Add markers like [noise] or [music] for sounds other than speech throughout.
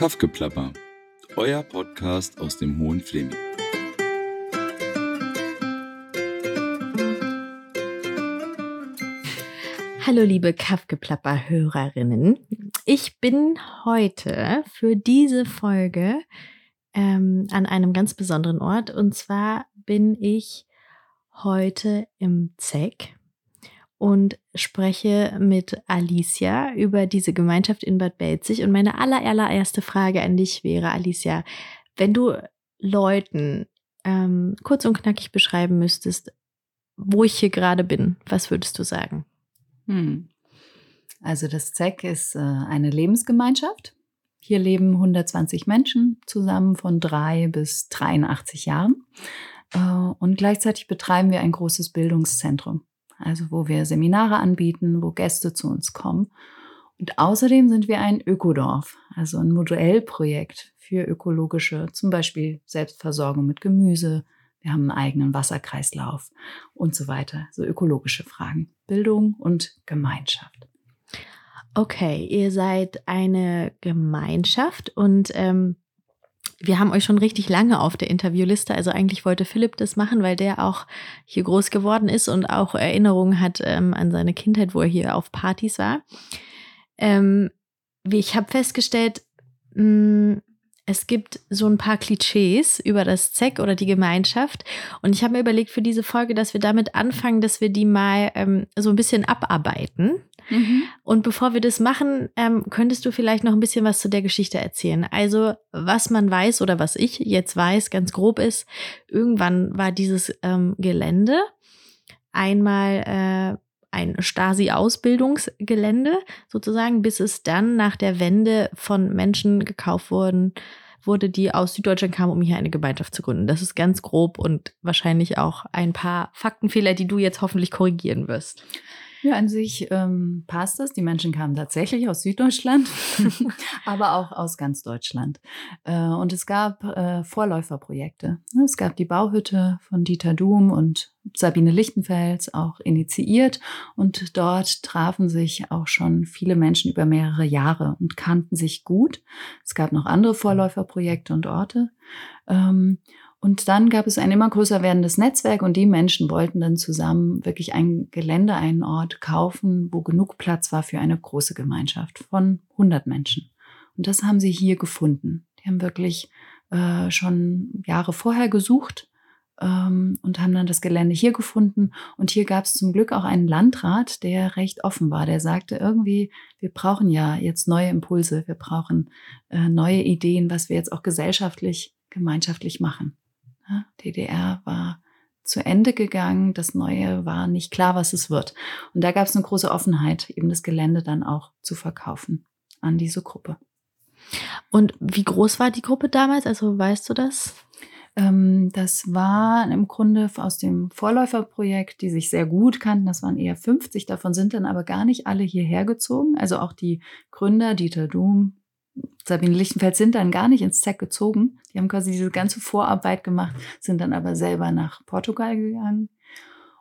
Kaffgeplapper, euer Podcast aus dem Hohen Fleming. Hallo liebe Kaffgeplapper-Hörerinnen. Ich bin heute für diese Folge ähm, an einem ganz besonderen Ort und zwar bin ich heute im ZEC und spreche mit Alicia über diese Gemeinschaft in Bad Belzig. Und meine allererste Frage an dich wäre, Alicia, wenn du Leuten ähm, kurz und knackig beschreiben müsstest, wo ich hier gerade bin, was würdest du sagen? Hm. Also das ZEC ist äh, eine Lebensgemeinschaft. Hier leben 120 Menschen zusammen von drei bis 83 Jahren. Äh, und gleichzeitig betreiben wir ein großes Bildungszentrum also wo wir Seminare anbieten, wo Gäste zu uns kommen. Und außerdem sind wir ein Ökodorf, also ein Modellprojekt für ökologische, zum Beispiel Selbstversorgung mit Gemüse. Wir haben einen eigenen Wasserkreislauf und so weiter. So ökologische Fragen. Bildung und Gemeinschaft. Okay, ihr seid eine Gemeinschaft und ähm, wir haben euch schon richtig lange auf der Interviewliste. Also eigentlich wollte Philipp das machen, weil der auch hier groß geworden ist und auch Erinnerungen hat ähm, an seine Kindheit, wo er hier auf Partys war. Ähm, ich habe festgestellt, mh, mm, es gibt so ein paar Klischees über das ZEC oder die Gemeinschaft. Und ich habe mir überlegt für diese Folge, dass wir damit anfangen, dass wir die mal ähm, so ein bisschen abarbeiten. Mhm. Und bevor wir das machen, ähm, könntest du vielleicht noch ein bisschen was zu der Geschichte erzählen. Also, was man weiß oder was ich jetzt weiß, ganz grob ist, irgendwann war dieses ähm, Gelände einmal äh, ein Stasi-Ausbildungsgelände sozusagen, bis es dann nach der Wende von Menschen gekauft wurden, wurde, die aus Süddeutschland kamen, um hier eine Gemeinschaft zu gründen. Das ist ganz grob und wahrscheinlich auch ein paar Faktenfehler, die du jetzt hoffentlich korrigieren wirst. Ja, an sich ähm, passt es. Die Menschen kamen tatsächlich aus Süddeutschland, [laughs] aber auch aus ganz Deutschland. Äh, und es gab äh, Vorläuferprojekte. Es gab die Bauhütte von Dieter Duhm und Sabine Lichtenfels auch initiiert. Und dort trafen sich auch schon viele Menschen über mehrere Jahre und kannten sich gut. Es gab noch andere Vorläuferprojekte und Orte. Ähm, und dann gab es ein immer größer werdendes Netzwerk und die Menschen wollten dann zusammen wirklich ein Gelände, einen Ort kaufen, wo genug Platz war für eine große Gemeinschaft von 100 Menschen. Und das haben sie hier gefunden. Die haben wirklich äh, schon Jahre vorher gesucht ähm, und haben dann das Gelände hier gefunden. Und hier gab es zum Glück auch einen Landrat, der recht offen war. Der sagte irgendwie, wir brauchen ja jetzt neue Impulse, wir brauchen äh, neue Ideen, was wir jetzt auch gesellschaftlich, gemeinschaftlich machen. Ja, DDR war zu Ende gegangen, das Neue war nicht klar, was es wird. Und da gab es eine große Offenheit, eben das Gelände dann auch zu verkaufen an diese Gruppe. Und wie groß war die Gruppe damals? Also weißt du das? Ähm, das war im Grunde aus dem Vorläuferprojekt, die sich sehr gut kannten. Das waren eher 50, davon sind dann aber gar nicht alle hierher gezogen. Also auch die Gründer, Dieter Doom, Sabine Lichtenfeld sind dann gar nicht ins ZEC gezogen. Die haben quasi diese ganze Vorarbeit gemacht, sind dann aber selber nach Portugal gegangen.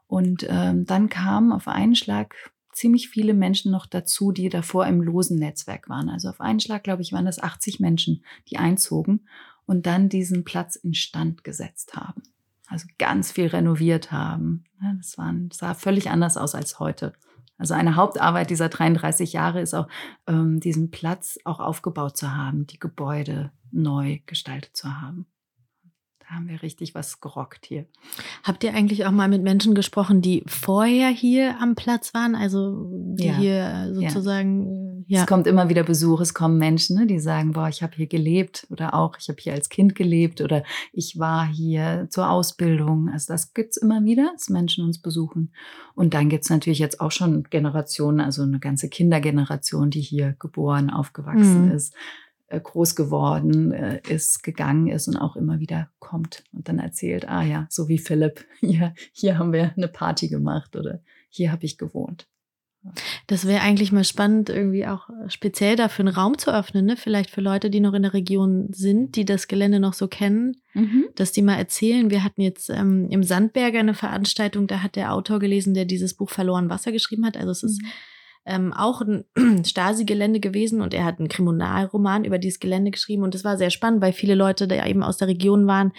Und ähm, dann kamen auf einen Schlag ziemlich viele Menschen noch dazu, die davor im losen Netzwerk waren. Also auf einen Schlag, glaube ich, waren das 80 Menschen, die einzogen und dann diesen Platz instand gesetzt haben. Also ganz viel renoviert haben. Das, waren, das sah völlig anders aus als heute. Also eine Hauptarbeit dieser 33 Jahre ist auch, ähm, diesen Platz auch aufgebaut zu haben, die Gebäude neu gestaltet zu haben. Da haben wir richtig was gerockt hier. Habt ihr eigentlich auch mal mit Menschen gesprochen, die vorher hier am Platz waren? Also die ja. hier sozusagen. Ja. Ja. Es kommt immer wieder Besuch, es kommen Menschen, ne, die sagen, boah, ich habe hier gelebt oder auch ich habe hier als Kind gelebt oder ich war hier zur Ausbildung. Also das gibt es immer wieder, dass Menschen uns besuchen. Und dann gibt es natürlich jetzt auch schon Generationen, also eine ganze Kindergeneration, die hier geboren, aufgewachsen mhm. ist äh, groß geworden äh, ist, gegangen ist und auch immer wieder kommt und dann erzählt, ah ja, so wie Philipp, [laughs] hier, hier haben wir eine Party gemacht oder hier habe ich gewohnt. Das wäre eigentlich mal spannend, irgendwie auch speziell dafür einen Raum zu öffnen, ne? Vielleicht für Leute, die noch in der Region sind, die das Gelände noch so kennen, mhm. dass die mal erzählen. Wir hatten jetzt ähm, im Sandberger eine Veranstaltung, da hat der Autor gelesen, der dieses Buch Verloren Wasser geschrieben hat. Also es ist mhm ähm, auch ein [clears throat] Stasi-Gelände gewesen und er hat einen Kriminalroman über dieses Gelände geschrieben und es war sehr spannend, weil viele Leute da eben aus der Region waren,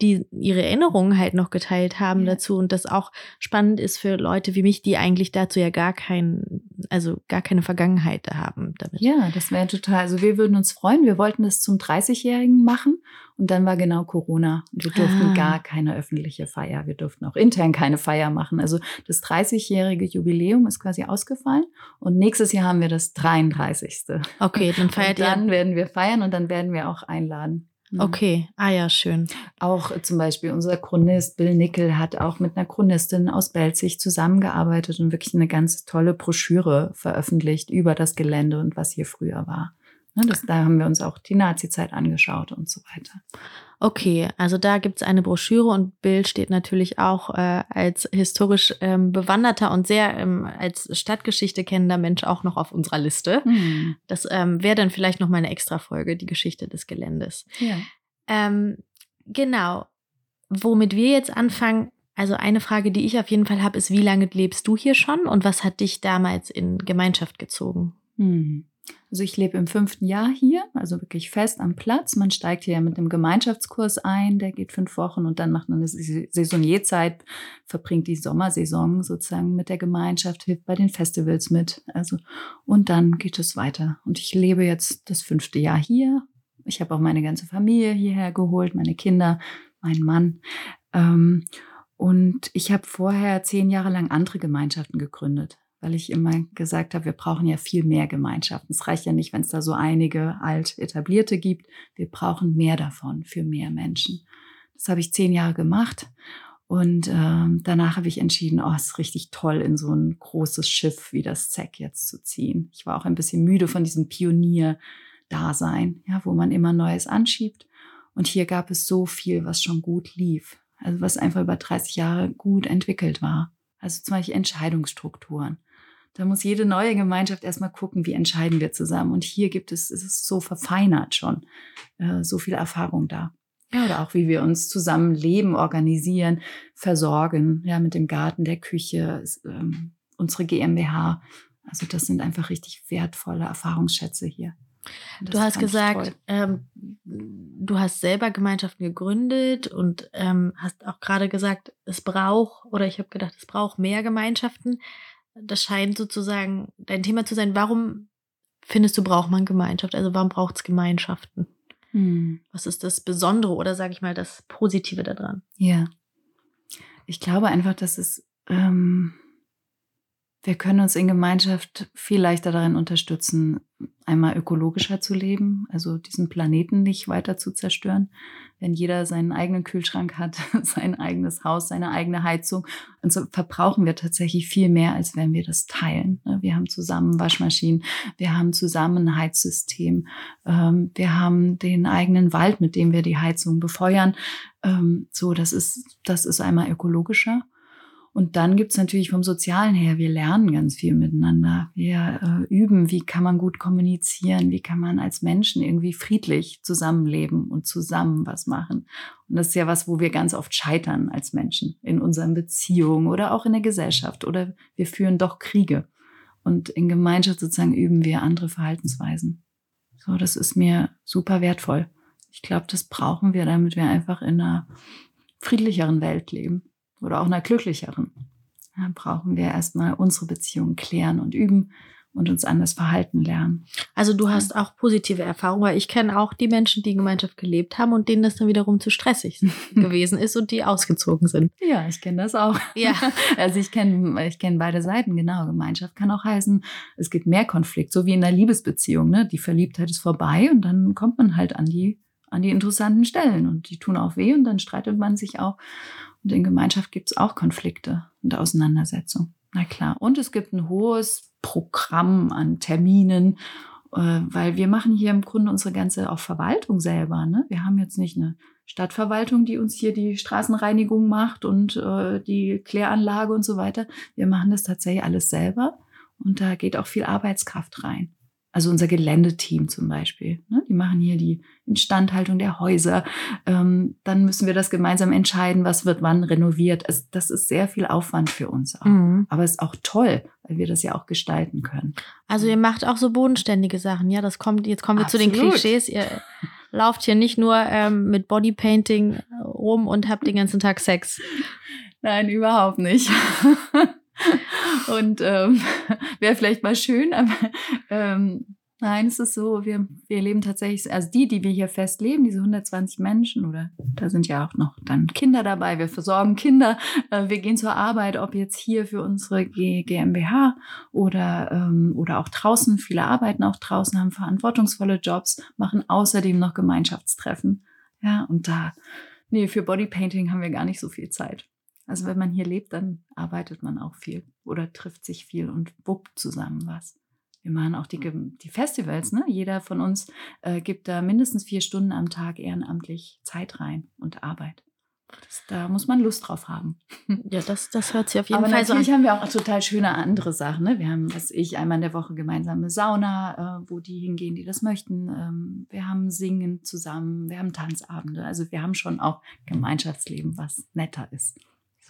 die ihre Erinnerungen halt noch geteilt haben ja. dazu und das auch spannend ist für Leute wie mich, die eigentlich dazu ja gar kein, also gar keine Vergangenheit haben damit. Ja, das wäre total, also wir würden uns freuen. Wir wollten das zum 30-Jährigen machen und dann war genau Corona und wir durften ah. gar keine öffentliche Feier. Wir durften auch intern keine Feier machen. Also das 30-jährige Jubiläum ist quasi ausgefallen und nächstes Jahr haben wir das 33. Okay, dann feiert und dann ihr. werden wir feiern und dann werden wir auch einladen. Mhm. Okay, ah ja, schön. Auch zum Beispiel unser Chronist Bill Nickel hat auch mit einer Chronistin aus Belzig zusammengearbeitet und wirklich eine ganz tolle Broschüre veröffentlicht über das Gelände und was hier früher war. Ne, das, da haben wir uns auch die Nazi-Zeit angeschaut und so weiter. Okay, also da gibt es eine Broschüre und Bill steht natürlich auch äh, als historisch ähm, bewanderter und sehr ähm, als Stadtgeschichte kennender Mensch auch noch auf unserer Liste. Mhm. Das ähm, wäre dann vielleicht noch mal eine extra Folge, die Geschichte des Geländes. Ja. Ähm, genau. Womit wir jetzt anfangen, also eine Frage, die ich auf jeden Fall habe, ist, wie lange lebst du hier schon und was hat dich damals in Gemeinschaft gezogen? Mhm. Also ich lebe im fünften Jahr hier, also wirklich fest am Platz. Man steigt hier mit einem Gemeinschaftskurs ein, der geht fünf Wochen und dann macht man eine Saisonierzeit, verbringt die Sommersaison sozusagen mit der Gemeinschaft, hilft bei den Festivals mit. Also und dann geht es weiter. Und ich lebe jetzt das fünfte Jahr hier. Ich habe auch meine ganze Familie hierher geholt, meine Kinder, meinen Mann. Ähm, und ich habe vorher zehn Jahre lang andere Gemeinschaften gegründet weil ich immer gesagt habe, wir brauchen ja viel mehr Gemeinschaften. Es reicht ja nicht, wenn es da so einige alt etablierte gibt. Wir brauchen mehr davon für mehr Menschen. Das habe ich zehn Jahre gemacht und äh, danach habe ich entschieden, oh, es ist richtig toll, in so ein großes Schiff wie das ZEC jetzt zu ziehen. Ich war auch ein bisschen müde von diesem Pionier-Dasein, ja, wo man immer Neues anschiebt. Und hier gab es so viel, was schon gut lief. Also was einfach über 30 Jahre gut entwickelt war. Also zum Beispiel Entscheidungsstrukturen. Da muss jede neue Gemeinschaft erstmal gucken, wie entscheiden wir zusammen. Und hier gibt es, es ist so verfeinert schon, äh, so viel Erfahrung da. Ja, oder auch wie wir uns zusammen leben, organisieren, versorgen, ja, mit dem Garten, der Küche, ähm, unsere GmbH. Also das sind einfach richtig wertvolle Erfahrungsschätze hier. Du hast gesagt, ähm, du hast selber Gemeinschaften gegründet und ähm, hast auch gerade gesagt, es braucht, oder ich habe gedacht, es braucht mehr Gemeinschaften das scheint sozusagen dein Thema zu sein. Warum findest du, braucht man Gemeinschaft? Also warum braucht es Gemeinschaften? Hm. Was ist das Besondere oder sage ich mal das Positive daran? Ja. Ich glaube einfach, dass es, ähm, wir können uns in Gemeinschaft viel leichter darin unterstützen, einmal ökologischer zu leben, also diesen Planeten nicht weiter zu zerstören. Wenn jeder seinen eigenen Kühlschrank hat, [laughs] sein eigenes Haus, seine eigene Heizung, und so verbrauchen wir tatsächlich viel mehr, als wenn wir das teilen. Ne? Wir haben zusammen Waschmaschinen, wir haben zusammen ein Heizsystem, ähm, wir haben den eigenen Wald, mit dem wir die Heizung befeuern. Ähm, so, das ist, das ist einmal ökologischer. Und dann gibt's natürlich vom Sozialen her, wir lernen ganz viel miteinander. Wir äh, üben, wie kann man gut kommunizieren, wie kann man als Menschen irgendwie friedlich zusammenleben und zusammen was machen. Und das ist ja was, wo wir ganz oft scheitern als Menschen in unseren Beziehungen oder auch in der Gesellschaft oder wir führen doch Kriege. Und in Gemeinschaft sozusagen üben wir andere Verhaltensweisen. So, das ist mir super wertvoll. Ich glaube, das brauchen wir, damit wir einfach in einer friedlicheren Welt leben oder auch einer glücklicheren. Da brauchen wir erstmal unsere Beziehung klären und üben und uns anders verhalten lernen. Also du hast auch positive Erfahrungen, weil ich kenne auch die Menschen, die in Gemeinschaft gelebt haben und denen das dann wiederum zu stressig [laughs] gewesen ist und die ausgezogen sind. Ja, ich kenne das auch. Ja. [laughs] Also ich kenne ich kenne beide Seiten, genau. Gemeinschaft kann auch heißen, es gibt mehr Konflikt, so wie in einer Liebesbeziehung. Ne? Die Verliebtheit ist vorbei und dann kommt man halt an die, an die interessanten Stellen und die tun auch weh und dann streitet man sich auch. Und in Gemeinschaft gibt es auch Konflikte und Auseinandersetzungen. Na klar. Und es gibt ein hohes Programm an Terminen, äh, weil wir machen hier im Grunde unsere ganze auch Verwaltung selber. Ne? Wir haben jetzt nicht eine Stadtverwaltung, die uns hier die Straßenreinigung macht und äh, die Kläranlage und so weiter. Wir machen das tatsächlich alles selber und da geht auch viel Arbeitskraft rein. Also unser Geländeteam zum Beispiel. Ne? Die machen hier die Instandhaltung der Häuser. Ähm, dann müssen wir das gemeinsam entscheiden, was wird wann renoviert. Also das ist sehr viel Aufwand für uns auch. Mhm. Aber es ist auch toll, weil wir das ja auch gestalten können. Also ihr macht auch so bodenständige Sachen, ja? Das kommt, jetzt kommen wir zu den Absolut. Klischees. Ihr lauft hier nicht nur ähm, mit Bodypainting rum und habt den ganzen Tag Sex. Nein, überhaupt nicht. [laughs] Und ähm, [laughs] wäre vielleicht mal schön, aber ähm, nein, es ist so, wir, wir leben tatsächlich, also die, die wir hier fest leben, diese 120 Menschen oder da sind ja auch noch dann Kinder dabei, wir versorgen Kinder, äh, wir gehen zur Arbeit, ob jetzt hier für unsere G GmbH oder, ähm, oder auch draußen, viele arbeiten auch draußen, haben verantwortungsvolle Jobs, machen außerdem noch Gemeinschaftstreffen. Ja, und da, nee, für Bodypainting haben wir gar nicht so viel Zeit. Also wenn man hier lebt, dann arbeitet man auch viel oder trifft sich viel und wuppt zusammen was. Wir machen auch die, Ge- die Festivals, ne? Jeder von uns äh, gibt da mindestens vier Stunden am Tag ehrenamtlich Zeit rein und Arbeit. Das, da muss man Lust drauf haben. [laughs] Ja, das, das hört sich auf jeden Aber Fall so an. natürlich haben wir auch total schöne andere Sachen. Ne? Wir haben, was ich, einmal in der Woche gemeinsame Sauna, äh, wo die hingehen, die das möchten. Ähm, wir haben Singen zusammen, wir haben Tanzabende. Also wir haben schon auch Gemeinschaftsleben, was netter ist.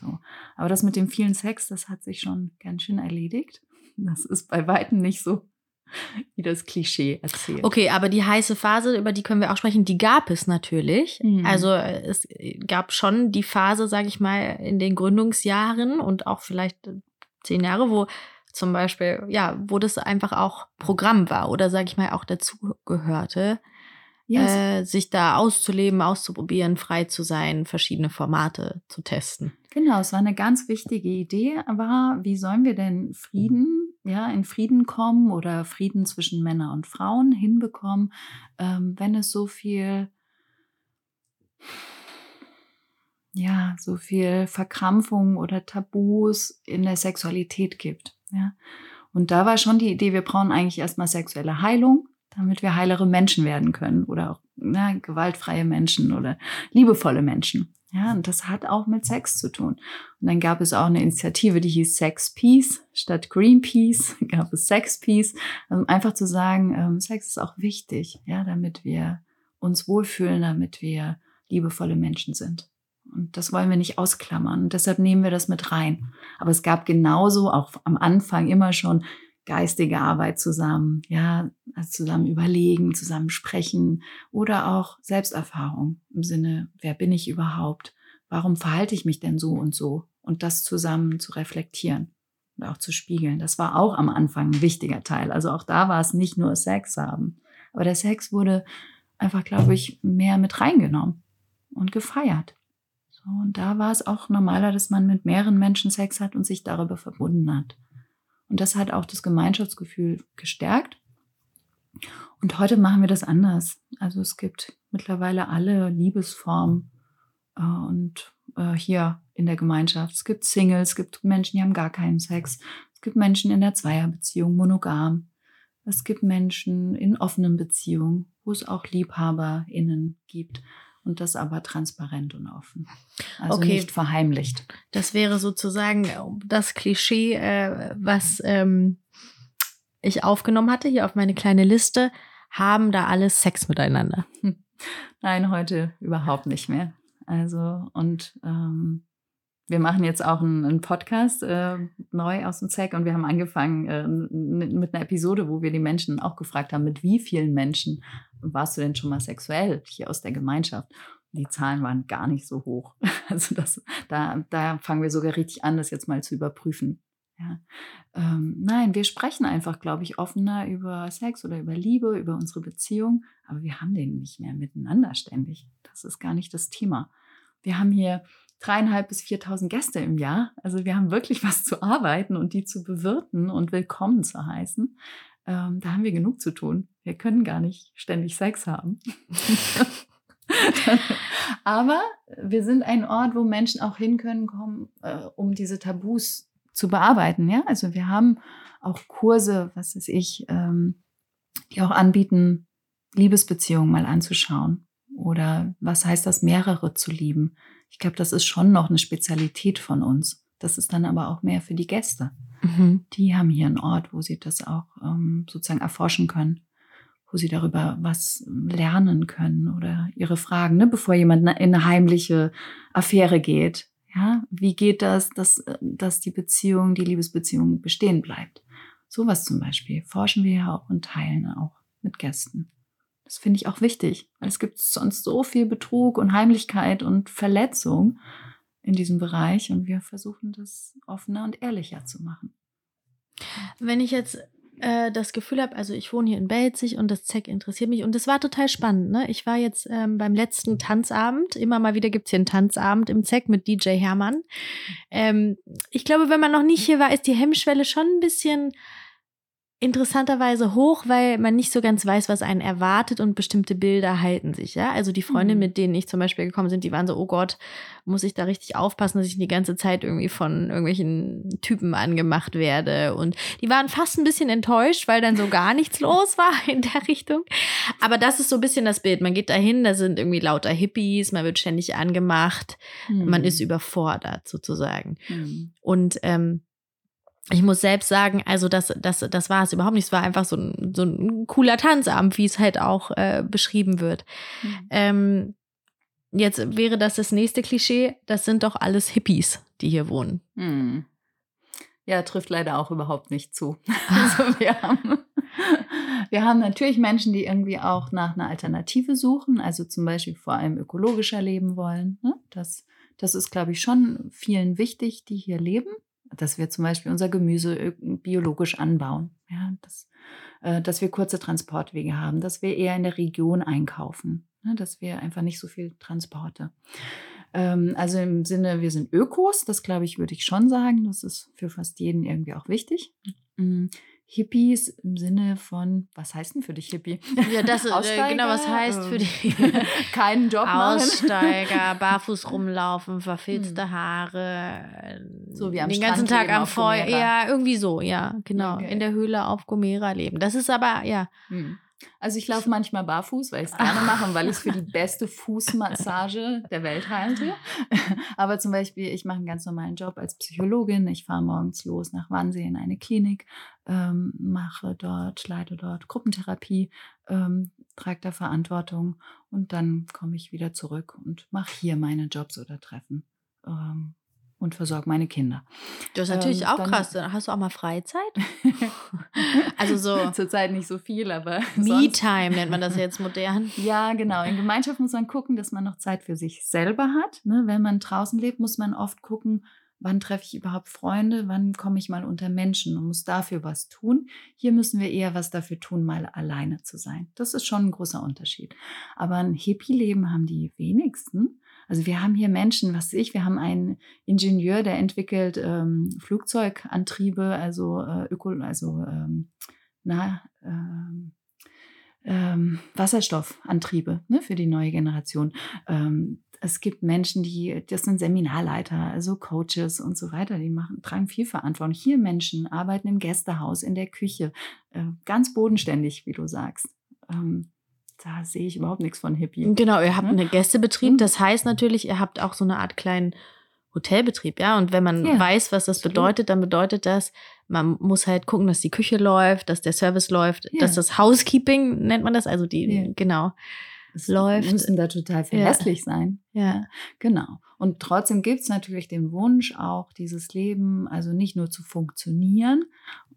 So. Aber das mit dem vielen Sex, das hat sich schon ganz schön erledigt. Das ist bei Weitem nicht so, wie das Klischee erzählt. Okay, aber die heiße Phase, über die können wir auch sprechen, die gab es natürlich. Mhm. Also es gab schon die Phase, sage ich mal, in den Gründungsjahren und auch vielleicht äh, zehn Jahre, wo zum Beispiel, ja, wo das einfach auch Programm war oder sage ich mal auch dazu gehörte, Ja, es- äh, sich da auszuleben, auszuprobieren, frei zu sein, verschiedene Formate zu testen. Genau, es war eine ganz wichtige Idee, war, wie sollen wir denn Frieden, ja, in Frieden kommen oder Frieden zwischen Männern und Frauen hinbekommen, ähm, wenn es so viel, ja, so viel Verkrampfung oder Tabus in der Sexualität gibt, ja. Und da war schon die Idee, wir brauchen eigentlich erstmal sexuelle Heilung, damit wir heilere Menschen werden können oder auch na, gewaltfreie Menschen oder liebevolle Menschen. Ja, und das hat auch mit Sex zu tun. Und dann gab es auch eine Initiative, die hieß Sex Peace. Statt Greenpeace [laughs] gab es Sex Peace. Also einfach zu sagen, ähm, Sex ist auch wichtig, ja, damit wir uns wohlfühlen, damit wir liebevolle Menschen sind. Und das wollen wir nicht ausklammern. Und deshalb nehmen wir das mit rein. Aber es gab genauso auch am Anfang immer schon geistige Arbeit zusammen, ja, also zusammen überlegen, zusammen sprechen oder auch Selbsterfahrung im Sinne, wer bin ich überhaupt? Warum verhalte ich mich denn so und so? Und das zusammen zu reflektieren und auch zu spiegeln. Das war auch am Anfang ein wichtiger Teil. Also auch da war es nicht nur Sex haben. Aber der Sex wurde einfach, glaube ich, mehr mit reingenommen und gefeiert. So, und da war es auch normaler, dass man mit mehreren Menschen Sex hat und sich darüber verbunden hat. Und das hat auch das Gemeinschaftsgefühl gestärkt. Und heute machen wir das anders. Also es gibt mittlerweile alle Liebesformen äh, und äh, hier in der Gemeinschaft. Es gibt Singles, es gibt Menschen, die haben gar keinen Sex. Es gibt Menschen in der Zweierbeziehung, monogam. Es gibt Menschen in offenen Beziehungen, wo es auch LiebhaberInnen gibt. Und das aber transparent und offen. Also Okay. nicht verheimlicht. Das wäre sozusagen das Klischee, äh, was ähm, ich aufgenommen hatte, hier auf meine kleine Liste. Haben da alle Sex miteinander? [laughs] Nein, heute überhaupt nicht mehr. Also, und ähm, wir machen jetzt auch einen, einen Podcast äh, neu aus dem ZEC und wir haben angefangen äh, n- mit einer Episode, wo wir die Menschen auch gefragt haben, mit wie vielen Menschen warst du denn schon mal sexuell hier aus der Gemeinschaft? Die Zahlen waren gar nicht so hoch. [laughs] Also das, da, da fangen wir sogar richtig an, das jetzt mal zu überprüfen. Ja. Ähm, nein, wir sprechen einfach, glaube ich, offener über Sex oder über Liebe, über unsere Beziehung, aber wir haben den nicht mehr miteinander ständig. Das ist gar nicht das Thema. Wir haben hier dreieinhalb bis 4.000 Gäste im Jahr. Also wir haben wirklich was zu arbeiten und die zu bewirten und willkommen zu heißen. Ähm, da haben wir genug zu tun. Wir können gar nicht ständig Sex haben. [laughs] Aber wir sind ein Ort, wo Menschen auch hin können, kommen, äh, um diese Tabus zu bearbeiten. Ja, also wir haben auch Kurse, was weiß ich, ähm, die auch anbieten, Liebesbeziehungen mal anzuschauen. Oder was heißt das, mehrere zu lieben? Ich glaube, das ist schon noch eine Spezialität von uns, Das ist dann aber auch mehr für die Gäste. Mhm. Die haben hier einen Ort, wo sie das auch ähm, sozusagen erforschen können, wo sie darüber was lernen können oder ihre Fragen, ne, bevor jemand in eine heimliche Affäre geht. Ja, wie geht das, dass, dass die Beziehung, die Liebesbeziehung bestehen bleibt? Sowas zum Beispiel forschen wir ja auch und teilen auch mit Gästen. Das finde ich auch wichtig, weil es gibt sonst so viel Betrug und Heimlichkeit und Verletzung in diesem Bereich und wir versuchen das offener und ehrlicher zu machen. Wenn ich jetzt äh, das Gefühl habe, also ich wohne hier in Belzig und das ZEC interessiert mich und das war total spannend. Ne? Ich war jetzt ähm, beim letzten Tanzabend, immer mal wieder gibt es hier einen Tanzabend im ZEC mit DJ Hermann. Ähm, ich glaube, wenn man noch nicht hier war, ist die Hemmschwelle schon ein bisschen interessanterweise hoch, weil man nicht so ganz weiß, was einen erwartet und bestimmte Bilder halten sich, ja. Also die Freundinnen, Mhm. mit denen ich zum Beispiel gekommen sind, die waren so, oh Gott, muss ich da richtig aufpassen, dass ich die ganze Zeit irgendwie von irgendwelchen Typen angemacht werde. Und die waren fast ein bisschen enttäuscht, weil dann so gar nichts [laughs] los war in der Richtung. Aber das ist so ein bisschen das Bild. Man geht dahin, da sind irgendwie lauter Hippies, man wird ständig angemacht, man ist überfordert sozusagen. Mhm. Und ähm, ich muss selbst sagen, also das, das, das war es überhaupt nicht. Es war einfach so ein, so ein cooler Tanzabend, wie es halt auch äh, beschrieben wird. Mhm. Ähm, jetzt wäre das das nächste Klischee. Das sind doch alles Hippies, die hier wohnen. Hm. Ja, trifft leider auch überhaupt nicht zu. [laughs] Also [laughs] wir haben, wir haben natürlich Menschen, die irgendwie auch nach einer Alternative suchen, also zum Beispiel vor allem ökologischer leben wollen. ne? Das, das ist, glaube ich, schon vielen wichtig, die hier leben, dass wir zum Beispiel unser Gemüse ö- biologisch anbauen, ja, dass, äh, dass wir kurze Transportwege haben, dass wir eher in der Region einkaufen, ne? dass wir einfach nicht so viel Transporte. Ähm, also im Sinne, wir sind Ökos, das glaube ich, würde ich schon sagen. Das ist für fast jeden irgendwie auch wichtig. Mm, Hippies im Sinne von, was heißt denn für dich Hippie? Ja, das ist, äh, Aussteiger, genau, was heißt für ähm, die [laughs] keinen Job machen. Aussteiger, barfuß rumlaufen, verfilzte Hm. Haare, So wie am den Strand ganzen Tag am Feuer. Ja, irgendwie so, ja, genau. Okay. In der Höhle auf Gomera leben. Das ist aber, ja, Hm. Also ich laufe manchmal barfuß, weil ich es gerne mache und weil ich es für die beste Fußmassage der Welt halte. [laughs] Aber zum Beispiel, ich mache einen ganz normalen Job als Psychologin. Ich fahre morgens los nach Wannsee in eine Klinik, ähm, mache dort, leite dort Gruppentherapie, ähm, trage da Verantwortung und dann komme ich wieder zurück und mache hier meine Jobs oder Treffen ähm, und versorge meine Kinder. das ist natürlich Ähm, auch krass. Hast du auch mal Freizeit? [laughs] Also so Zurzeit nicht so viel, aber [laughs] Me-Time nennt man das jetzt modern. [laughs] Ja, genau. In Gemeinschaft muss man gucken, dass man noch Zeit für sich selber hat. Ne? Wenn man draußen lebt, muss man oft gucken, wann treffe ich überhaupt Freunde, wann komme ich mal unter Menschen und muss dafür was tun. Hier müssen wir eher was dafür tun, mal alleine zu sein. Das ist schon ein großer Unterschied. Aber ein Hippie-Leben haben die wenigsten. Also wir haben hier Menschen, was ich, wir haben einen Ingenieur, der entwickelt ähm, Flugzeugantriebe, also äh, Öko, also ähm, na, ähm, ähm, Wasserstoffantriebe ne, für die neue Generation. Ähm, es gibt Menschen, die, das sind Seminarleiter, also Coaches und so weiter, die machen, tragen viel Verantwortung. Hier Menschen arbeiten im Gästehaus, in der Küche, äh, ganz bodenständig, wie du sagst. Ähm, da sehe ich überhaupt nichts von Hippie. Genau, ihr habt Ne? einen Gästebetrieb. Mhm. Das heißt natürlich, ihr habt auch so eine Art kleinen Hotelbetrieb, ja. Und wenn man Ja, weiß, was das absolut. bedeutet, dann bedeutet das, man muss halt gucken, dass die Küche läuft, dass der Service läuft, Ja. dass das Housekeeping nennt man das, also die, Ja. genau. Es läuft. müssen da total verlässlich sein. Ja. Genau. Und trotzdem gibt es natürlich den Wunsch, auch dieses Leben, also nicht nur zu funktionieren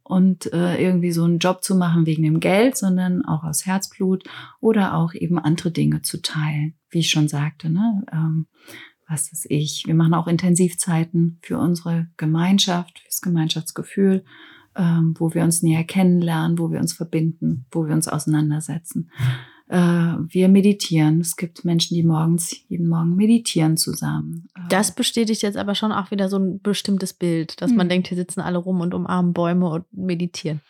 und äh, irgendwie so einen Job zu machen wegen dem Geld, sondern auch aus Herzblut oder auch eben andere Dinge zu teilen. Wie ich schon sagte, ne? Ähm, was ist ich? Wir machen auch Intensivzeiten für unsere Gemeinschaft, fürs Gemeinschaftsgefühl, ähm, wo wir uns näher kennenlernen, wo wir uns verbinden, wo wir uns auseinandersetzen. Äh, wir meditieren. Es gibt Menschen, die morgens, jeden Morgen meditieren zusammen. Äh, Das bestätigt jetzt aber schon auch wieder so ein bestimmtes Bild, dass man Hm. denkt, hier sitzen alle rum und umarmen Bäume und meditieren.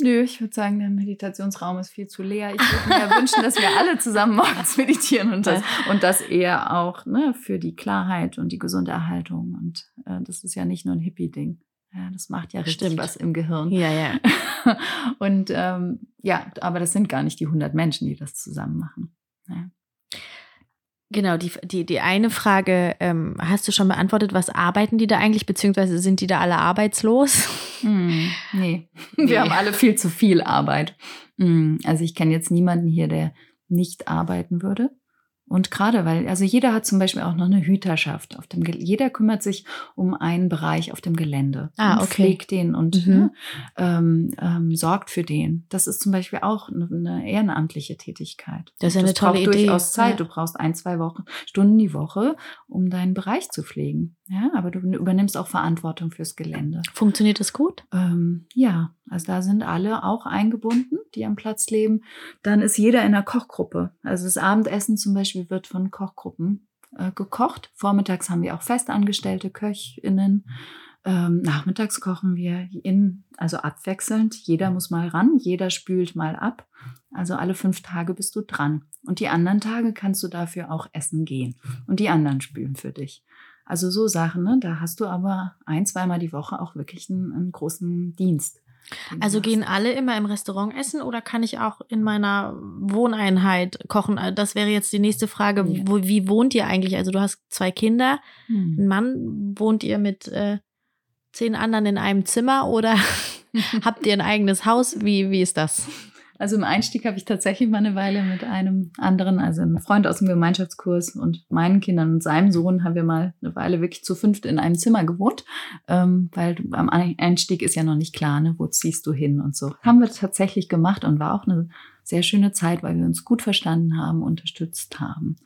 Nö, ich würde sagen, der Meditationsraum ist viel zu leer. Ich würde mir [laughs] wünschen, dass wir alle zusammen morgens meditieren und das, [laughs] und das eher auch ne, für die Klarheit und die gesunde Erhaltung. Und äh, das ist ja nicht nur ein Hippie-Ding. Ja, das macht ja richtig Stimmt. was im Gehirn. Ja, ja. [laughs] und ähm, ja, aber das sind gar nicht die 100 Menschen, die das zusammen machen. Ja. Genau, die, die, die eine Frage ähm, hast du schon beantwortet. Was arbeiten die da eigentlich, beziehungsweise sind die da alle arbeitslos? Hm, nee. [laughs] Nee. wir haben alle [laughs] viel zu viel Arbeit. Hm, Also ich kenne jetzt niemanden hier, der nicht arbeiten würde. Und gerade weil, also jeder hat zum Beispiel auch noch eine Hüterschaft. Auf dem, jeder kümmert sich um einen Bereich auf dem Gelände Ah, und okay. pflegt den und Mhm. ne, ähm, ähm, sorgt für den. Das ist zum Beispiel auch eine, eine ehrenamtliche Tätigkeit. Das ist ja eine tolle braucht Idee. durchaus Zeit. Ja. Du brauchst ein, zwei Wochen, Stunden die Woche, um deinen Bereich zu pflegen. Ja, aber du übernimmst auch Verantwortung fürs Gelände. Funktioniert das gut? Ähm, ja, also da sind alle auch eingebunden, die am Platz leben. Dann ist jeder in einer Kochgruppe. Also das Abendessen zum Beispiel wird von Kochgruppen äh, gekocht. Vormittags haben wir auch festangestellte KöchInnen. Ähm, nachmittags kochen wir in, also abwechselnd. Jeder muss mal ran, jeder spült mal ab. Also alle fünf Tage bist du dran. Und die anderen Tage kannst du dafür auch essen gehen. Und die anderen spülen für dich. Also so Sachen, ne? da hast du aber ein, zweimal die Woche auch wirklich einen, einen großen Dienst. Also gehen alle immer im Restaurant essen oder kann ich auch in meiner Wohneinheit kochen? Äh, Das wäre jetzt die nächste Frage. Ja. Wo, wie wohnt ihr eigentlich? Also du hast zwei Kinder, Hm. einen Mann. Wohnt ihr mit äh, zehn anderen in einem Zimmer oder [laughs] habt ihr ein eigenes Haus? Wie, wie ist das? Also im Einstieg habe ich tatsächlich mal eine Weile mit einem anderen, also einem Freund aus dem Gemeinschaftskurs und meinen Kindern und seinem Sohn haben wir mal eine Weile wirklich zu fünft in einem Zimmer gewohnt, ähm, weil am Ein- Einstieg ist ja noch nicht klar, ne, wo ziehst du hin und so. Haben wir tatsächlich gemacht und war auch eine sehr schöne Zeit, weil wir uns gut verstanden haben, unterstützt haben.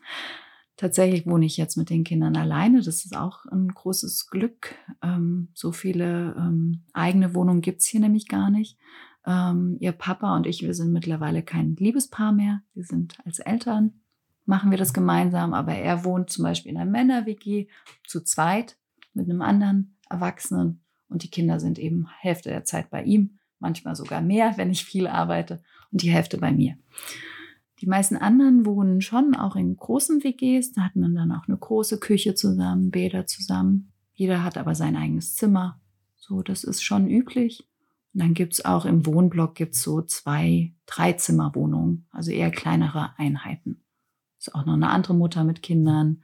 Tatsächlich wohne ich jetzt mit den Kindern alleine. Das ist auch ein großes Glück. Ähm, so viele ähm, eigene Wohnungen gibt's hier nämlich gar nicht. Ähm, ihr Papa und ich, wir sind mittlerweile kein Liebespaar mehr. Wir sind als Eltern, machen wir das gemeinsam, aber er wohnt zum Beispiel in einer Männer-WG zu zweit mit einem anderen Erwachsenen und die Kinder sind eben Hälfte der Zeit bei ihm, manchmal sogar mehr, wenn ich viel arbeite und die Hälfte bei mir. Die meisten anderen wohnen schon auch in großen WGs, da hat man dann auch eine große Küche zusammen, Bäder zusammen. Jeder hat aber sein eigenes Zimmer. So, das ist schon üblich. Und dann gibt's auch im Wohnblock gibt's so zwei, drei Zimmerwohnungen, also eher kleinere Einheiten. Ist auch noch eine andere Mutter mit Kindern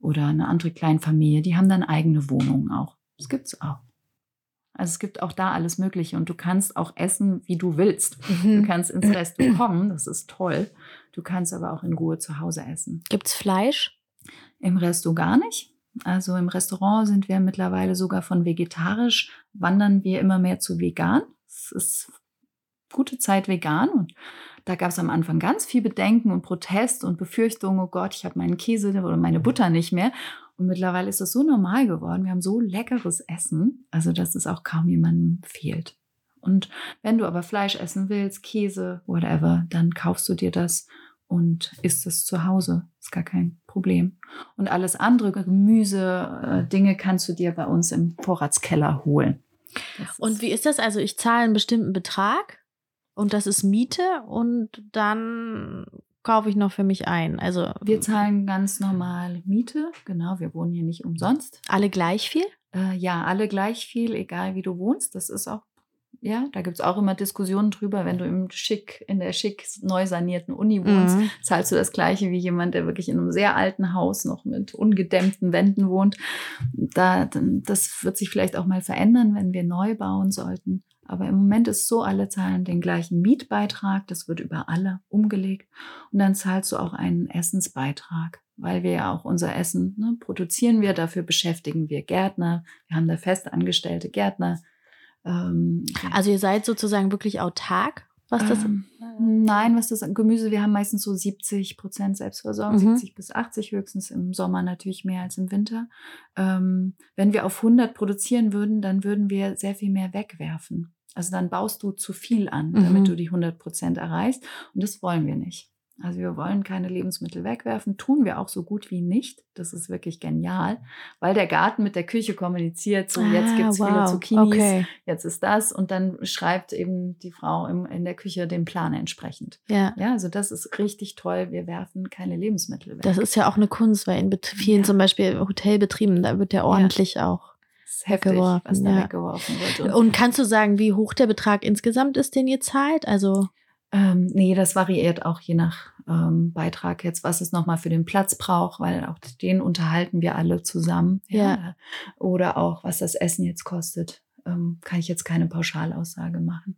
oder eine andere Kleinfamilie, die haben dann eigene Wohnungen auch. Das gibt's auch. Also es gibt auch da alles Mögliche und du kannst auch essen, wie du willst. Du kannst ins Restaurant kommen, das ist toll. Du kannst aber auch in Ruhe zu Hause essen. Gibt's Fleisch? Im Resto gar nicht. Also im Restaurant sind wir mittlerweile sogar von vegetarisch, wandern wir immer mehr zu vegan. Es ist gute Zeit vegan und da gab es am Anfang ganz viel Bedenken und Protest und Befürchtungen, oh Gott, ich habe meinen Käse oder meine Butter nicht mehr. Und mittlerweile ist das so normal geworden. Wir haben so leckeres Essen, also dass es auch kaum jemandem fehlt. Und wenn du aber Fleisch essen willst, Käse, whatever, dann kaufst du dir das und isst es zu Hause. Ist gar kein Problem. Und alles andere, Gemüse, äh, Dinge kannst du dir bei uns im Vorratskeller holen. Und wie ist das? Also ich zahle einen bestimmten Betrag und das ist Miete und dann kaufe ich noch für mich ein. Also wir zahlen ganz normal Miete. Genau, wir wohnen hier nicht umsonst. alle gleich viel? Äh, ja, alle gleich viel, egal wie du wohnst. Das ist auch, ja, da gibt es auch immer Diskussionen drüber. Wenn du im schick, in der schick neu sanierten Uni wohnst, Mhm. zahlst du das gleiche wie jemand, der wirklich in einem sehr alten Haus noch mit ungedämmten Wänden wohnt. Da, das wird sich vielleicht auch mal verändern, wenn wir neu bauen sollten. Aber im Moment ist so, alle zahlen den gleichen Mietbeitrag, das wird über alle umgelegt. Und dann zahlst du auch einen Essensbeitrag, weil wir ja auch unser Essen ne, produzieren wir, dafür beschäftigen wir Gärtner, wir haben da festangestellte Gärtner. Ähm, Also ihr seid sozusagen wirklich autark, was das ähm, Nein, was das Gemüse, wir haben meistens so 70 Prozent Selbstversorgung, Mhm. 70 bis 80 höchstens im Sommer natürlich mehr als im Winter. Ähm, wenn wir auf 100 produzieren würden, dann würden wir sehr viel mehr wegwerfen. Also dann baust du zu viel an, damit Mhm. du die 100 Prozent erreichst. Und das wollen wir nicht. Also wir wollen keine Lebensmittel wegwerfen, tun wir auch so gut wie nicht. Das ist wirklich genial, weil der Garten mit der Küche kommuniziert. So, jetzt Ah, gibt's viele wow. Zucchinis, Okay. jetzt ist das und dann schreibt eben die Frau im, in der Küche den Plan entsprechend. Ja. Ja, also das ist richtig toll. Wir werfen keine Lebensmittel weg. Das ist ja auch eine Kunst, weil in vielen Ja. zum Beispiel Hotelbetrieben, da wird ja ordentlich auch. Das ist heftig, weggeworfen, was da ja. weggeworfen wird. Und, Und kannst du sagen, wie hoch der Betrag insgesamt ist, den ihr zahlt? Also Ähm, nee, das variiert auch je nach ähm, Beitrag jetzt, was es nochmal für den Platz braucht, weil auch den unterhalten wir alle zusammen. Ja. Oder auch, was das Essen jetzt kostet, ähm, kann ich jetzt keine Pauschalaussage machen.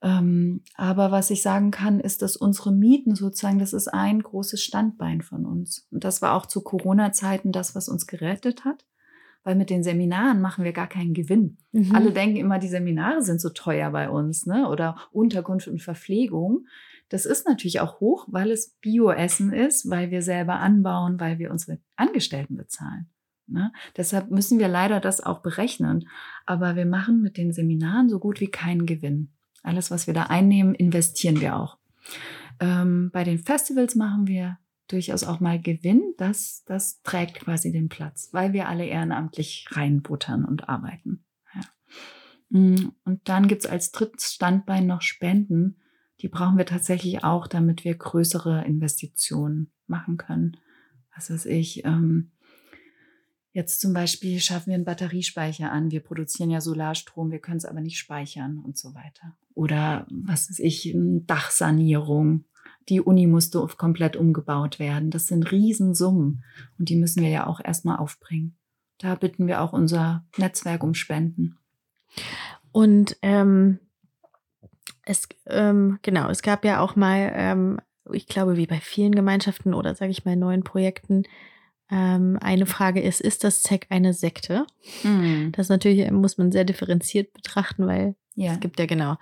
Ähm, aber was ich sagen kann, ist, dass unsere Mieten sozusagen, das ist ein großes Standbein von uns. Und das war auch zu Corona-Zeiten das, was uns gerettet hat weil mit den Seminaren machen wir gar keinen Gewinn. Mhm. Alle denken immer, die Seminare sind so teuer bei uns, ne? Oder Unterkunft und Verpflegung. Das ist natürlich auch hoch, weil es Bioessen ist, weil wir selber anbauen, weil wir unsere Angestellten bezahlen. Ne? Deshalb müssen wir leider das auch berechnen. Aber wir machen mit den Seminaren so gut wie keinen Gewinn. Alles, was wir da einnehmen, investieren wir auch. Ähm, bei den Festivals machen wir durchaus auch mal Gewinn, das, das trägt quasi den Platz, weil wir alle ehrenamtlich reinbuttern und arbeiten. Ja. Mm, und dann gibt es als drittes Standbein noch Spenden. Die brauchen wir tatsächlich auch, damit wir größere Investitionen machen können. Was weiß ich, ähm, Jetzt zum Beispiel schaffen wir einen Batteriespeicher an. Wir produzieren ja Solarstrom, wir können es aber nicht speichern und so weiter. Oder was weiß ich, Dachsanierung die Uni musste komplett umgebaut werden. Das sind Riesensummen und die müssen wir ja auch erstmal aufbringen. Da bitten wir auch unser Netzwerk um Spenden. Und ähm, es ähm, genau, es gab ja auch mal, ähm, ich glaube, wie bei vielen Gemeinschaften oder sage ich mal neuen Projekten, ähm, eine Frage ist, ist das ZEC eine Sekte? Mhm. Das natürlich muss man sehr differenziert betrachten, weil Ja. es gibt ja genau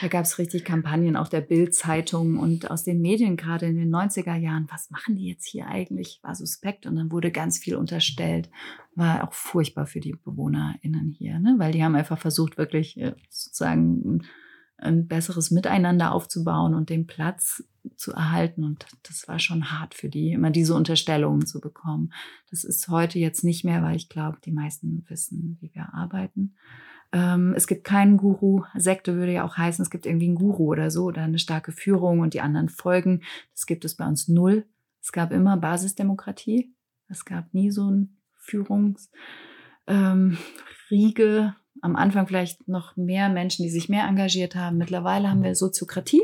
Da gab es richtig Kampagnen auf der Bild-Zeitung und aus den Medien, gerade in den 90er Jahren. Was machen die jetzt hier eigentlich? War suspekt und dann wurde ganz viel unterstellt. War auch furchtbar für die BewohnerInnen hier, ne? weil die haben einfach versucht, wirklich äh, sozusagen ein besseres Miteinander aufzubauen und den Platz zu erhalten. Und das war schon hart für die, immer diese Unterstellungen zu bekommen. Das ist heute jetzt nicht mehr, weil ich glaube, die meisten wissen, wie wir arbeiten. Ähm, es gibt keinen Guru. Sekte würde ja auch heißen, es gibt irgendwie einen Guru oder so oder eine starke Führung und die anderen folgen. Das gibt es bei uns null. Es gab immer Basisdemokratie. Es gab nie so ein Führungsriege. Ähm. Am Anfang vielleicht noch mehr Menschen, die sich mehr engagiert haben. Mittlerweile haben wir Soziokratie.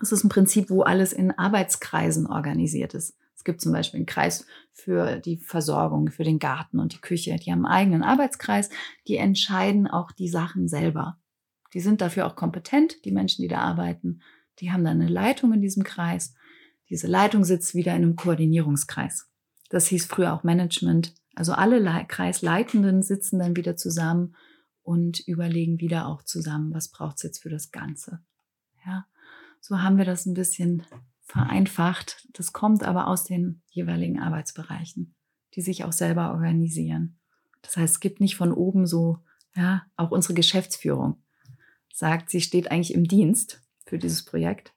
Das ist ein Prinzip, wo alles in Arbeitskreisen organisiert ist. Es gibt zum Beispiel einen Kreis für die Versorgung, für den Garten und die Küche. Die haben einen eigenen Arbeitskreis. Die entscheiden auch die Sachen selber. Die sind dafür auch kompetent, die Menschen, die da arbeiten. Die haben dann eine Leitung in diesem Kreis. Diese Leitung sitzt wieder in einem Koordinierungskreis. Das hieß früher auch Management. Also alle Le Kreisleitenden sitzen dann wieder zusammen und überlegen wieder auch zusammen, was braucht es jetzt für das Ganze. Ja, so haben wir das ein bisschen vereinfacht. Das kommt aber aus den jeweiligen Arbeitsbereichen, die sich auch selber organisieren. Das heißt, es gibt nicht von oben so, ja, auch unsere Geschäftsführung sagt, sie steht eigentlich im Dienst für dieses Projekt,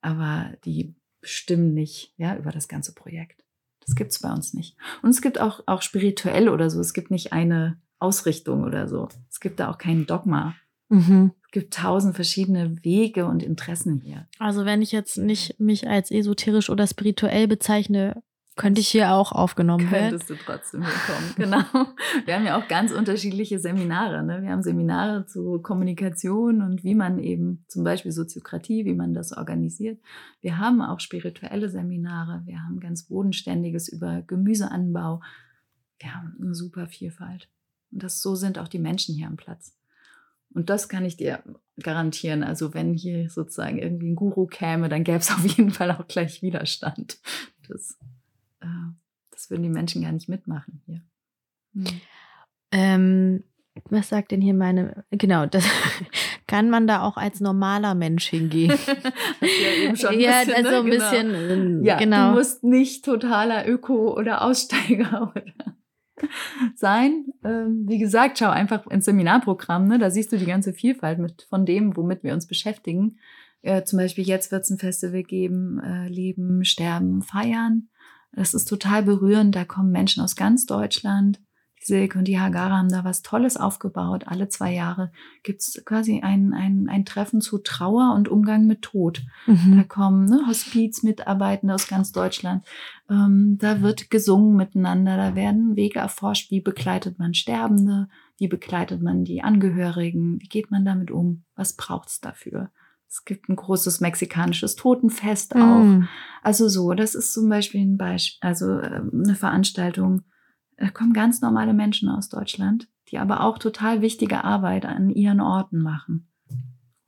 aber die bestimmen nicht, ja, über das ganze Projekt. Das gibt es bei uns nicht. Und es gibt auch, auch spirituell oder so. Es gibt nicht eine Ausrichtung oder so. Es gibt da auch kein Dogma. Mhm. Es gibt tausend verschiedene Wege und Interessen hier. Also wenn ich jetzt nicht mich als esoterisch oder spirituell bezeichne, könnte ich hier auch aufgenommen werden. Könntest du trotzdem hinkommen, [laughs] genau. Wir haben ja auch ganz unterschiedliche Seminare. Ne? Wir haben Seminare zu Kommunikation und wie man eben zum Beispiel Soziokratie, wie man das organisiert. Wir haben auch spirituelle Seminare. Wir haben ganz Bodenständiges über Gemüseanbau. Wir haben eine super Vielfalt. Und das, so sind auch die Menschen hier am Platz. Und das kann ich dir garantieren. Also wenn hier sozusagen irgendwie ein Guru käme, dann gäbe es [laughs] auf jeden Fall auch gleich Widerstand. Das, äh, das würden die Menschen gar nicht mitmachen hier. Hm. Ähm, was sagt denn hier meine, genau, das [laughs] kann man da auch als normaler Mensch hingehen. [laughs] Ja eben schon ein ja, bisschen, also ne? ein Genau. bisschen, ähm, Ja, genau. du musst nicht totaler Öko oder Aussteiger oder [laughs] sein. Ähm, wie gesagt, schau einfach ins Seminarprogramm, ne? da siehst du die ganze Vielfalt mit von dem, womit wir uns beschäftigen. Äh, zum Beispiel jetzt wird es ein Festival geben, äh, Leben, Sterben, Feiern. Das ist total berührend. Da kommen Menschen aus ganz Deutschland. Die Silke und die Hagara haben da was Tolles aufgebaut. Alle zwei Jahre gibt es quasi ein, ein, ein Treffen zu Trauer und Umgang mit Tod. Da Mhm. kommen ne, Hospizmitarbeitende aus ganz Deutschland. Ähm, da wird gesungen miteinander, da werden Wege erforscht. Wie begleitet man Sterbende? Wie begleitet man die Angehörigen? Wie geht man damit um? Was braucht es dafür? Es gibt ein großes mexikanisches Totenfest auch. Mm. Also so, das ist zum Beispiel ein Beispiel, also äh, eine Veranstaltung. Da kommen ganz normale Menschen aus Deutschland, die aber auch total wichtige Arbeit an ihren Orten machen.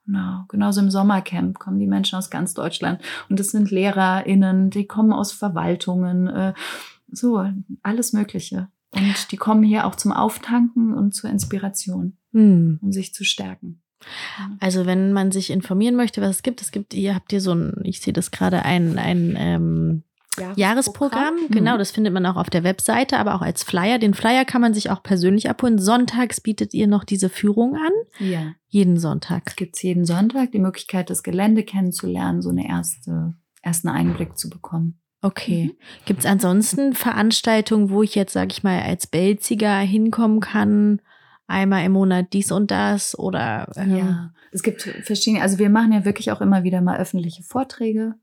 Genau, genauso im Sommercamp kommen die Menschen aus ganz Deutschland und es sind LehrerInnen, die kommen aus Verwaltungen, äh, so, alles Mögliche. Und die kommen hier auch zum Auftanken und zur Inspiration, Mm. um sich zu stärken. Also wenn man sich informieren möchte, was es gibt, es gibt, ihr habt hier so ein, ich sehe das gerade, ein, ein ähm, Jahresprogramm. Genau, Mhm. das findet man auch auf der Webseite, aber auch als Flyer. Den Flyer kann man sich auch persönlich abholen. Sonntags bietet ihr noch diese Führung an. Ja. Jeden Sonntag. Es gibt jeden Sonntag die Möglichkeit, das Gelände kennenzulernen, so eine erste, ersten Einblick zu bekommen. Okay. Gibt es ansonsten Veranstaltungen, wo ich jetzt, sage ich mal, als Belziger hinkommen kann? Einmal im Monat dies und das oder ähm, Ja, es gibt verschiedene, also wir machen ja wirklich auch immer wieder mal öffentliche Vorträge?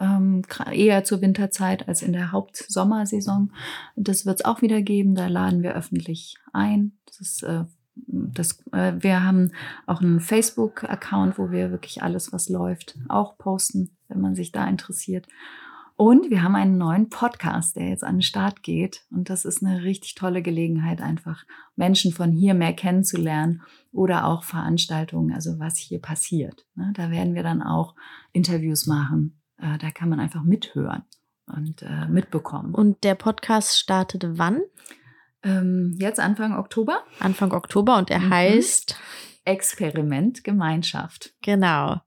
Ähm, gra- eher zur Winterzeit als in der Hauptsommersaison. Das wird es auch wieder geben, da laden wir öffentlich ein. Das ist, äh, das, äh, wir haben auch einen Facebook-Account, wo wir wirklich alles, was läuft, auch posten, wenn man sich da interessiert. Und wir haben einen neuen Podcast, der jetzt an den Start geht. Und das ist eine richtig tolle Gelegenheit, einfach Menschen von hier mehr kennenzulernen oder auch Veranstaltungen, also was hier passiert. Ne? Da werden wir dann auch Interviews machen. Äh, Da kann man einfach mithören und äh, mitbekommen. Und der Podcast startet wann? Ähm, jetzt Anfang Oktober, Anfang Oktober und er Mhm. heißt, Experiment Gemeinschaft. genau.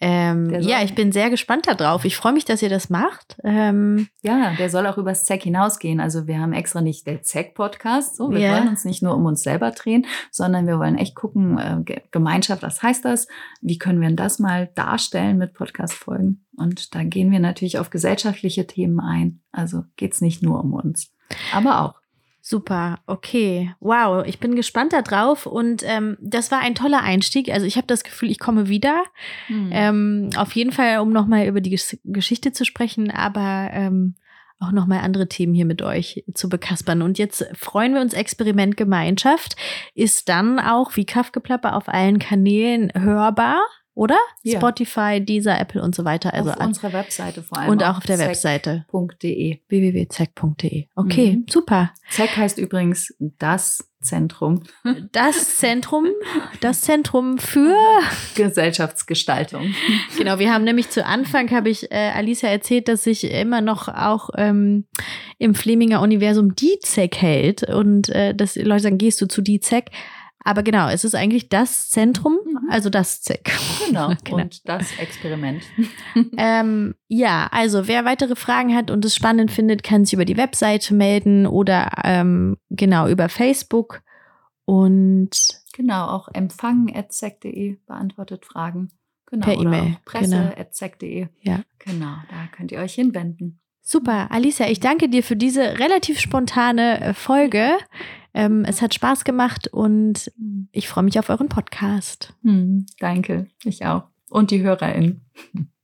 Ähm, ja, ich bin sehr gespannt darauf. Ich freue mich, dass ihr das macht. Ähm, Ja, der soll auch übers ZEC hinausgehen. Also wir haben extra nicht der ZEC-Podcast. So, wir Ja. wollen uns nicht nur um uns selber drehen, sondern wir wollen echt gucken, äh, Ge- Gemeinschaft, was heißt das? Wie können wir denn das mal darstellen mit Podcast-Folgen? Und da gehen wir natürlich auf gesellschaftliche Themen ein. Also geht's nicht nur um uns, aber auch. Super, okay. Wow, ich bin gespannt darauf und ähm, das war ein toller Einstieg. Also ich habe das Gefühl, ich komme wieder. Hm. Ähm, auf jeden Fall, um nochmal über die Ges Geschichte zu sprechen, aber ähm, auch nochmal andere Themen hier mit euch zu bekaspern. Und jetzt freuen wir uns, Experiment Gemeinschaft ist dann auch wie Kaffgeplapper auf allen Kanälen hörbar, oder? Ja. Spotify, Deezer, Apple und so weiter. Also auf unserer Webseite vor allem. und auch auf der Webseite ZEC.de. www.zeck.de. Okay, Mhm. super. ZEC heißt übrigens das Zentrum Das Zentrum, [laughs] das Zentrum für Gesellschaftsgestaltung. Genau, wir haben nämlich zu Anfang, habe ich äh, Alicia erzählt, dass sich immer noch auch ähm, im Fleminger Universum die ZEC hält und äh, dass Leute sagen, gehst du zu die ZEC? Aber genau, es ist eigentlich das Zentrum. Also das ZEC. Genau. [laughs] Genau. Und das Experiment. [laughs] ähm, ja, also wer weitere Fragen hat und es spannend findet, kann sich über die Webseite melden oder ähm, genau über Facebook. Und Genau, auch empfangen.sec.de beantwortet Fragen. Genau, Per E-Mail, presse.sec.de. Ja. Genau, da könnt ihr euch hinwenden. Super, Alicia, ich danke dir für diese relativ spontane äh, Folge. Ähm, es hat Spaß gemacht und ich freue mich auf euren Podcast. Hm, danke, ich auch. Und die HörerInnen. [laughs]